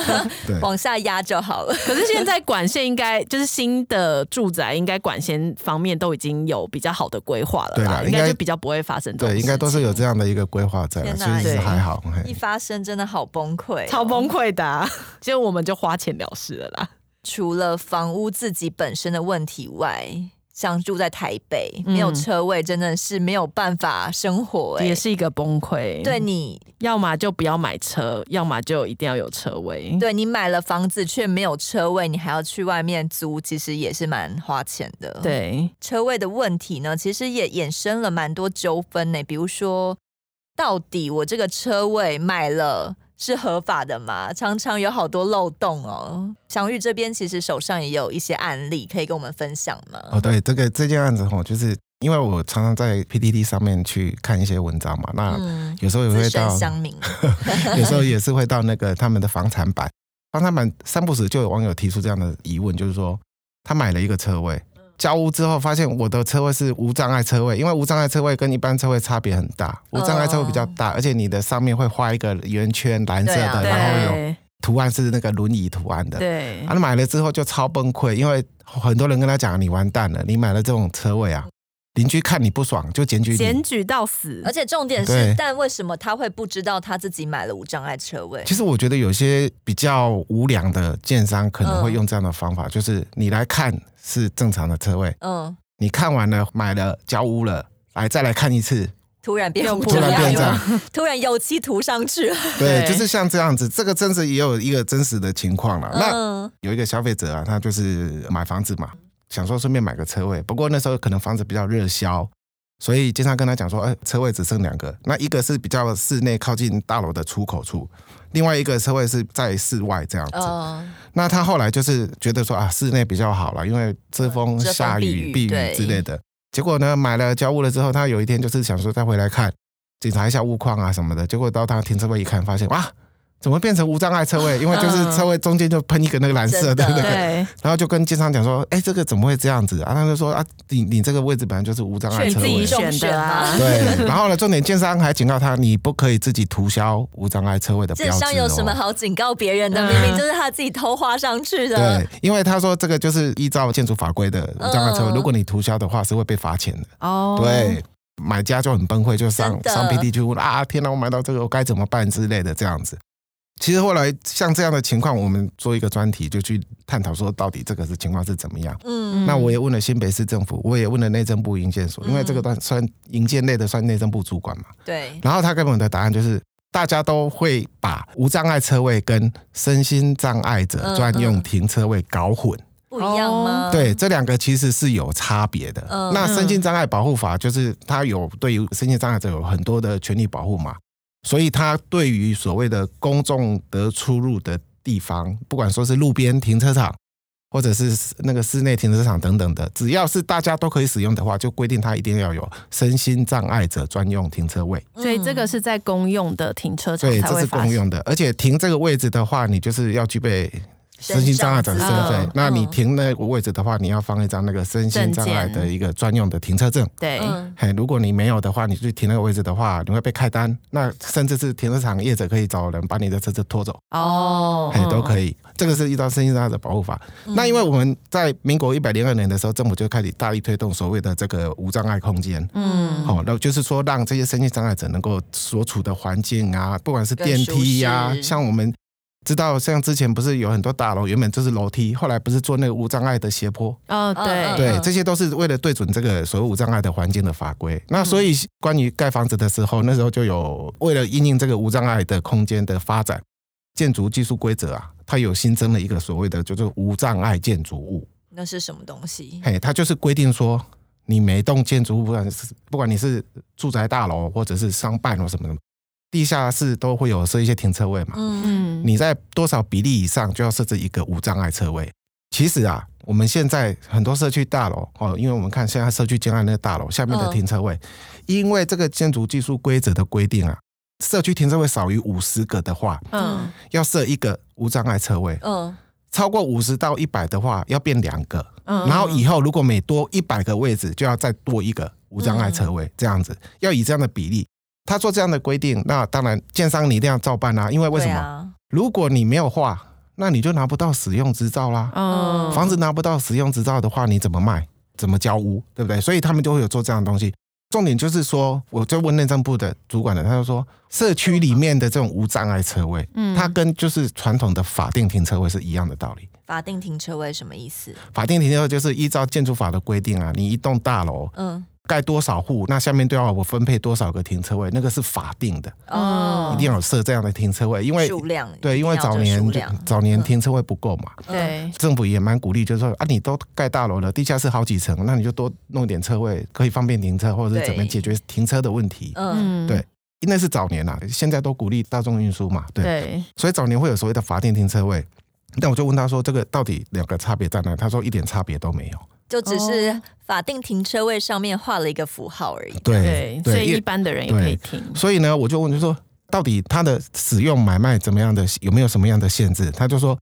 对往下压就好了。可是现在管线应该就是新的住宅，应该管线方面都已经有比较好的规划了，对吧？应该就比较不会发生这种。对，应该都是有这样的一个规划在，所以是还好。一发生真的好崩溃。超崩溃的、啊，结果我们就花钱了事了啦。除了房屋自己本身的问题外，像住在台北没有车位，真的是没有办法生活、欸，也是一个崩溃。对，你要么就不要买车，要么就一定要有车位。对，你买了房子却没有车位，你还要去外面租，其实也是蛮花钱的。对，车位的问题呢，其实也衍生了蛮多纠纷呢。比如说，到底我这个车位买了，是合法的吗？常常有好多漏洞哦。祥玉这边其实手上也有一些案例可以跟我们分享吗？哦，对，这个这件案子吼，就是因为我常常在 PTT 上面去看一些文章嘛，那有时候也会到乡民，有时候也是会到那个他们的房产版，房产版三不时就有网友提出这样的疑问，就是说他买了一个车位。交屋之后，发现我的车位是无障碍车位，因为无障碍车位跟一般车位差别很大。无障碍车位比较大，而且你的上面会画一个圆圈，蓝色的，然后有图案是那个轮椅图案的。对，他买了之后就超崩溃，因为很多人跟他讲：“你完蛋了，你买了这种车位啊，邻居看你不爽就检举你，检举到死。”而且重点是，但为什么他会不知道他自己买了无障碍车位？其实我觉得有些比较无良的建商可能会用这样的方法，就是你来看。是正常的车位，嗯，你看完了买了交屋了，来再来看一次，突然变突然变这样，突然油漆涂上去了，对，就是像这样子，这个真实也有一个真实的情况了。那有一个消费者啊，他就是买房子嘛，想说顺便买个车位，不过那时候可能房子比较热销，所以经常跟他讲说，哎，车位只剩两个，那一个是比较室内靠近大楼的出口处。另外一个车位是在室外这样子，uh, 那他后来就是觉得说啊，室内比较好了，因为遮风下雨避雨之类的。结果呢，买了交屋了之后，他有一天就是想说再回来看，检查一下物况啊什么的。结果到他停车位一看，发现哇。怎么变成无障碍车位？因为就是车位中间就喷一个那个蓝色的，对不对？然后就跟建商讲说：“哎，这个怎么会这样子啊？”他就说：“啊，你你这个位置本来就是无障碍车位，你自己选的啊。”对。然后呢，重点建商还警告他：“你不可以自己涂销无障碍车位的标志。”建商有什么好警告别人的？明明就是他自己偷画上去的。对，因为他说这个就是依照建筑法规的无障碍车位，如果你涂销的话是会被罚钱的。哦。对，买家就很崩溃，就上上 PTT 去问啊！天哪，我买到这个我该怎么办之类的这样子。其实后来像这样的情况，我们做一个专题，就去探讨说到底这个是情况是怎么样。嗯，那我也问了新北市政府，我也问了内政部营建所，因为这个算算营建类的，算内政部主管嘛。对。然后他给我们的答案就是，大家都会把无障碍车位跟身心障碍者专用停车位搞混。不一样吗？对，这两个其实是有差别的。嗯、那身心障碍保护法就是它有对于身心障碍者有很多的权利保护嘛，所以它对于所谓的公众的出入的地方，不管说是路边停车场，或者是那个室内停车场等等的，只要是大家都可以使用的话，就规定它一定要有身心障碍者专用停车位。所以这个是在公用的停车场才会发，对，这是公用的，而且停这个位置的话，你就是要具备。身心障碍者的身份，嗯、那你停那个位置的话，你要放一张那个身心障碍的一个专用的停车证。对，嘿，如果你没有的话，你去停那个位置的话，你会被开单。那甚至是停车场业者可以找人把你的车子拖走。哦，嘿，都可以。这个是依照身心障碍者保护法。嗯、那因为我们在民国一百零二年的时候，政府就开始大力推动所谓的这个无障碍空间。嗯，好，那就是说让这些身心障碍者能够所处的环境啊，不管是电梯呀、啊，像我们。知道像之前不是有很多大楼原本就是楼梯，后来不是做那个无障碍的斜坡？哦，对对，这些都是为了对准这个所谓无障碍的环境的法规。那所以关于盖房子的时候，那时候就有为了因应这个无障碍的空间的发展，建筑技术规则啊，它有新增了一个所谓的就是无障碍建筑物。那是什么东西？嘿，它就是规定说，你每栋建筑物不管是不管你是住宅大楼或者是商办或什么的。地下室都会有设一些停车位嘛，嗯，你在多少比例以上就要设置一个无障碍车位。其实啊，我们现在很多社区大楼哦，因为我们看现在社区建案那个大楼下面的停车位，因为这个建筑技术规则的规定啊，社区停车位少于五十个的话，嗯，要设一个无障碍车位，嗯，超过五十到一百的话要变两个，嗯，然后以后如果每多一百个位置就要再多一个无障碍车位，这样子要以这样的比例。他做这样的规定，那当然建商你一定要照办啊，因为为什么？啊、如果你没有画，那你就拿不到使用执照啦。嗯，房子拿不到使用执照的话，你怎么卖？怎么交屋？对不对？所以他们就会有做这样的东西。重点就是说，我就问内政部的主管了，他就说，社区里面的这种无障碍车位，嗯，它跟就是传统的法定停车位是一样的道理。法定停车位什么意思？法定停车位就是依照建筑法的规定啊，你一栋大楼，嗯。盖多少户，那下面都要我分配多少个停车位，那个是法定的。哦，一定要设这样的停车位，因为数量对，因为早年早年停车位不够嘛，对，政府也蛮鼓励，就是说啊，你都盖大楼了，地下室好几层，那你就多弄一点车位，可以方便停车，或者是怎么解决停车的问题，嗯，对，那是早年啊，现在都鼓励大众运输嘛，对，所以早年会有所谓的法定停车位，那我就问他说，这个到底两个差别在哪？他说一点差别都没有。就只是法定停车位上面画了一个符号而已。对，所以一般的人也可以停。所以呢，我就问，就说到底它的使用买卖怎么样的，有没有什么样的限制？他就说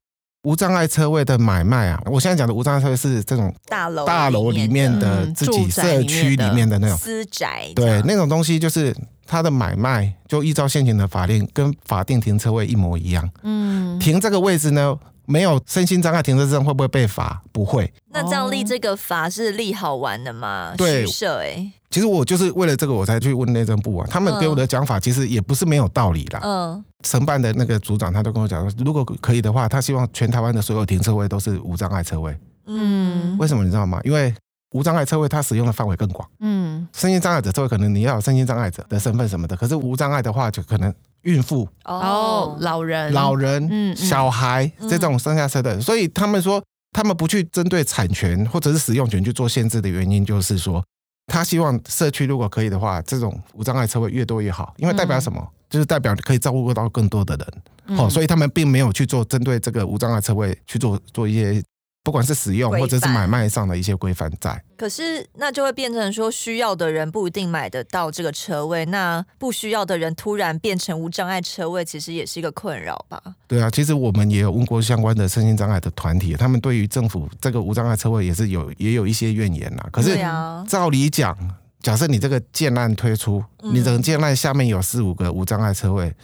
无障碍车位的买卖啊，我现在讲的无障碍车位是这种大楼大楼里面的自己社区里面的那种私宅，对，那种东西就是它的买卖就依照现行的法令跟法定停车位一模一样。嗯，停这个位置呢？没有身心障碍停车证会不会被罚？不会。那这样立这个法是立好玩的吗？对，虚设哎。其实我就是为了这个我才去问内政部啊，他们给我的讲法其实也不是没有道理啦。嗯。承办的那个组长他就跟我讲说，如果可以的话，他希望全台湾的所有停车位都是无障碍车位。嗯。为什么你知道吗？因为无障碍车位它使用的范围更广。嗯。身心障碍者车位可能你要有身心障碍者的身份什么的，可是无障碍的话就可能。孕妇哦，老人、老人、嗯、小孩这种上下车的，所以他们说他们不去针对产权或者是使用权去做限制的原因，就是说他希望社区如果可以的话，这种无障碍车位越多越好，因为代表什么？就是代表可以照顾到更多的人。好，所以他们并没有去做针对这个无障碍车位去做做一些。不管是使用或者是买卖上的一些规范在，可是那就会变成说，需要的人不一定买得到这个车位，那不需要的人突然变成无障碍车位，其实也是一个困扰吧？对啊，其实我们也有问过相关的身心障碍的团体，他们对于政府这个无障碍车位也是有也有一些怨言呐。可是照理讲，假设你这个建案推出，你整个建案下面有四五个无障碍车位。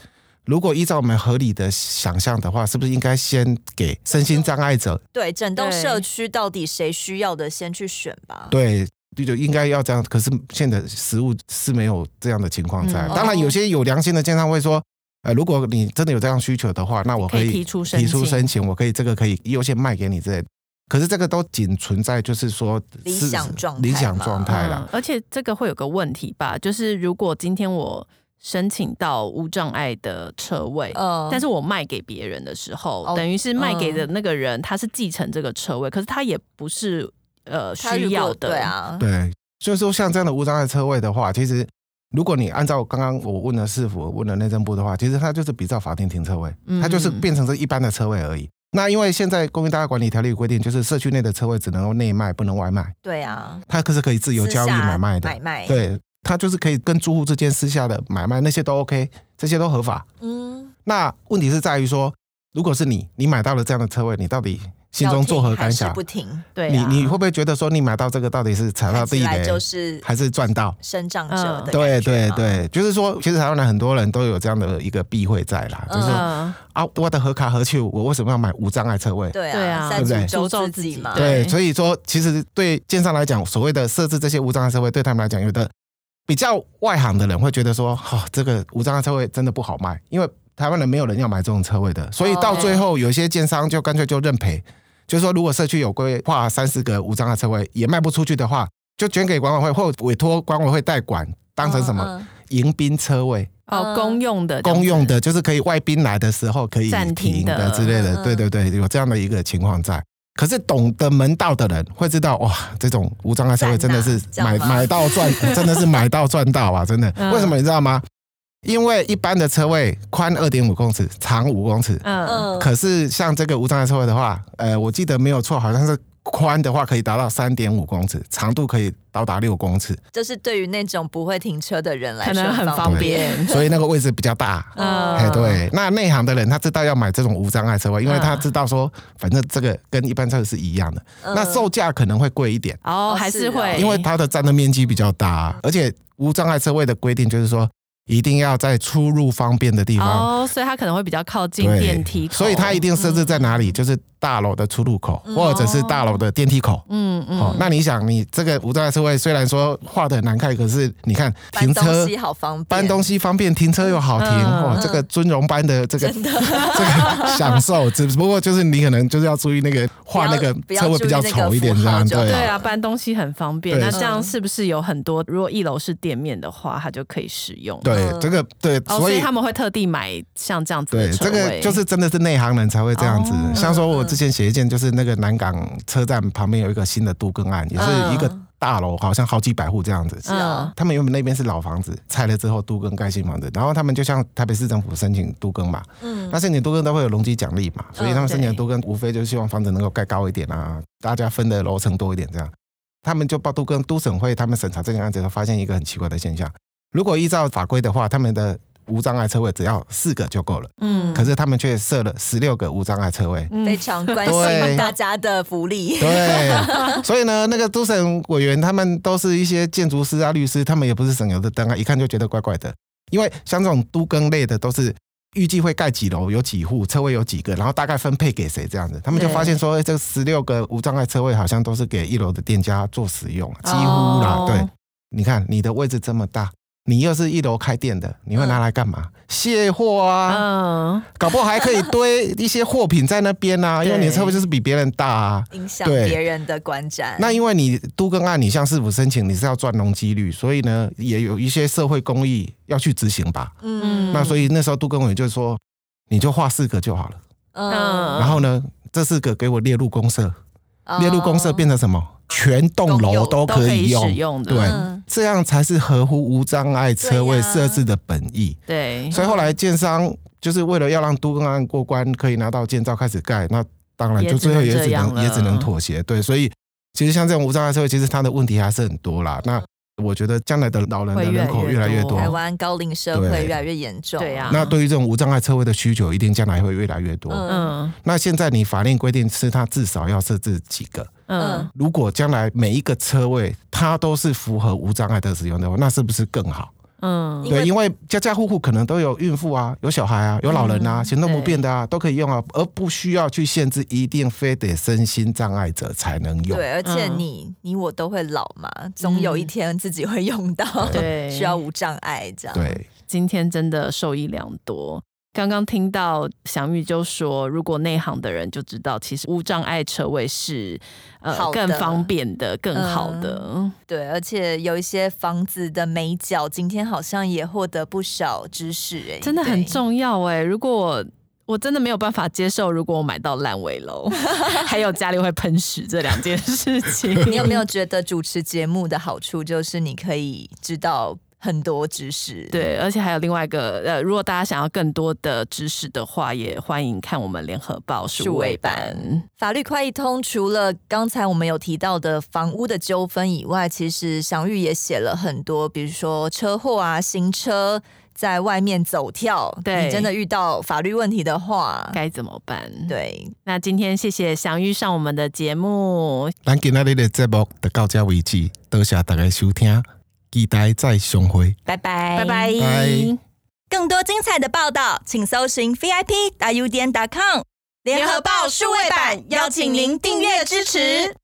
如果依照我们合理的想象的话，是不是应该先给身心障碍者？对，整栋社区到底谁需要的，先去选吧。对，就应该要这样。可是现在食物是没有这样的情况在。嗯、当然，有些有良心的建商会说，呃，如果你真的有这样需求的话，那我可以提出提出申请，我可以这个可以优先卖给你之类。可是这个都仅存在就是说理想状态，理想状态了。而且这个会有个问题吧，就是如果今天我。申请到无障碍的车位，嗯。但是我卖给别人的时候，哦等于是卖给的那个人他是继承这个车位，可是他也不是呃需要的，对啊，对，所以说像这样的无障碍车位的话，其实如果你按照刚刚我问的市府问的内政部的话，其实它就是比照法定停车位，它就是变成是一般的车位而已。那因为现在公寓大厦管理条例规定，就是社区内的车位只能够内卖，不能外卖。对啊，它可是可以自由交易买卖的，买卖，，对，它就是可以跟租户之间私下的买卖，那些都 OK，这些都合法。嗯，那问题是在于说，如果是你，你买到了这样的车位，你到底心中作何感想不？停，对啊，你你会不会觉得说，你买到这个到底是踩到地雷，就是还是赚到？生长者的对对，对，就是说，其实台湾人很多人都有这样的一个避讳在啦，就是说嗯，啊，我的何卡何去，我为什么要买无障碍车位？对对啊对不对诅咒自己嘛，对对，所以说，其实对建商来讲，所谓的设置这些无障碍车位，对他们来讲，有的比较外行的人会觉得说，哦，这个无障碍车位真的不好卖，因为台湾人没有人要买这种车位的，所以到最后，有一些建商就干脆就认赔，就是说，如果社区有规划三四个无障碍车位也卖不出去的话，就捐给管委会或委托管委会代管，当成什么嗯？迎宾车位。哦，公用的，公用的，就是可以外宾来的时候可以暂停停的的之类的，嗯对对对，有这样的一个情况在。可是懂得门道的人会知道，哇，这种无障碍车位真的是买买到赚，真的是买到赚到啊！真的，嗯为什么你知道吗？因为一般的车位宽二点五公尺，长五公尺，嗯，嗯，可是像这个无障碍车位的话，呃，我记得没有错，好像是宽的话可以达到三点五公尺，长度可以到达六公尺，就是对于那种不会停车的人来说可能很方方便，所以那个位置比较大。嗯，哎，对，那内行的人他知道要买这种无障碍车位，因为他知道说，反正这个跟一般车是一样的，嗯。那售价可能会贵一点，哦，哦还是会，因为它的占的面积比较大，而且无障碍车位的规定就是说，一定要在出入方便的地方。哦，所以它可能会比较靠近电梯口，所以它一定设置在哪里？就是大楼的出入口，或者是大楼的电梯口。嗯嗯，哦，那你想，你这个无障碍车位虽然说画的很难看，可是你看停车搬东西好方便，搬东西方便，停车又好停，嗯哇，这个尊荣般的这个 这个享受，只不过就是你可能就是要注意那个画那个车位比较丑一点，这样对对啊，搬东西很方便。那这样是不是有很多？如果一楼是店面的话，它就可以使用。对，嗯。这个对，哦，所以所以他们会特地买像这样子对的车这个，就是真的是内行人才会这样子。哦。像说我之前写一件，就是那个南港车站旁边有一个新的都更案，也是一个大楼，好像好几百户这样子。是啊，他们原本那边是老房子，拆了之后都更盖新房子，然后他们就向台北市政府申请都更嘛，嗯，那申请都更都会有容积奖励嘛，所以他们申请对都更无非就是希望房子能够盖高一点啊，大家分的楼层多一点这样。他们就报都更都审会，他们审查这个案子，发现一个很奇怪的现象：如果依照法规的话，他们的无障碍车位只要四个就够了，嗯可是他们却设了十六个无障碍车位。非常关对心大家的福利，对，所以呢，那个都审委员他们都是一些建筑师啊、律师，他们也不是省油的灯啊，一看就觉得怪怪的。因为像这种都更类的，都是预计会盖几楼、有几户、车位有几个，然后大概分配给谁这样子。他们就发现说，哎，这十六个无障碍车位好像都是给一楼的店家做使用，几乎啦。哦对，你看你的位置这么大。你又是一楼开店的，你会拿来干嘛？卸货啊，嗯，搞不好还可以堆一些货品在那边啊，因为你的车位就是比别人大啊。影响对别人的观展。那因为你都更案，你向市府申请，你是要赚容积率，所以呢，也有一些社会公益要去执行吧。嗯那所以那时候都更委就是说，你就画四个就好了。嗯，然后呢，这四个给我列入公设，哦列入公社变成什么？全栋楼都都可以用对嗯，这样才是合乎无障碍车位设置的本意。对，所以后来建商就是为了要让都更案过关，可以拿到建造开始盖，那当然就最后也只能也只能妥协。对，所以其实像这种无障碍车位，其实它的问题还是很多啦。那我觉得将来的老人的人口越越来越多多，台湾高龄社会越来越严重。对啊那对于这种无障碍车位的需求，一定将来会越来越多。嗯嗯那现在你法令规定是它至少要设置几个？嗯，如果将来每一个车位它都是符合无障碍的使用的话，那是不是更好？嗯对，因为家家户户可能都有孕妇啊，有小孩啊，有老人啊，嗯行动不便的啊，都可以用啊，而不需要去限制，一定非得身心障碍者才能用。对，而且嗯你你我都会老嘛，总有一天自己会用到，对需要无障碍这样。对，今天真的受益良多。刚刚听到祥玉就说，如果内行的人就知道，其实无障碍车位是呃更方便的、更好的、嗯。对，而且有一些房子的美角，今天好像也获得不少知识哎、欸，真的很重要哎。如果我真的没有办法接受，如果我买到烂尾楼，还有家里会喷屎这两件事情，你有没有觉得主持节目的好处就是你可以知道？很多知识，对，而且还有另外一个，呃，如果大家想要更多的知识的话，也欢迎看我们联合报数位版法律快易通。除了刚才我们有提到的房屋的纠纷以外，其实祥玉也写了很多，比如说车祸啊、行车在外面走跳，对，你真的遇到法律问题的话，该怎么办？对，那今天谢谢祥玉上我们的节目，咱今天的节目就到这为止，多谢大家收听。期待再相会，拜拜拜拜。更多精彩的报道，请搜寻 VIP 大 U 点 com 联合报数位版，邀请您订阅支持。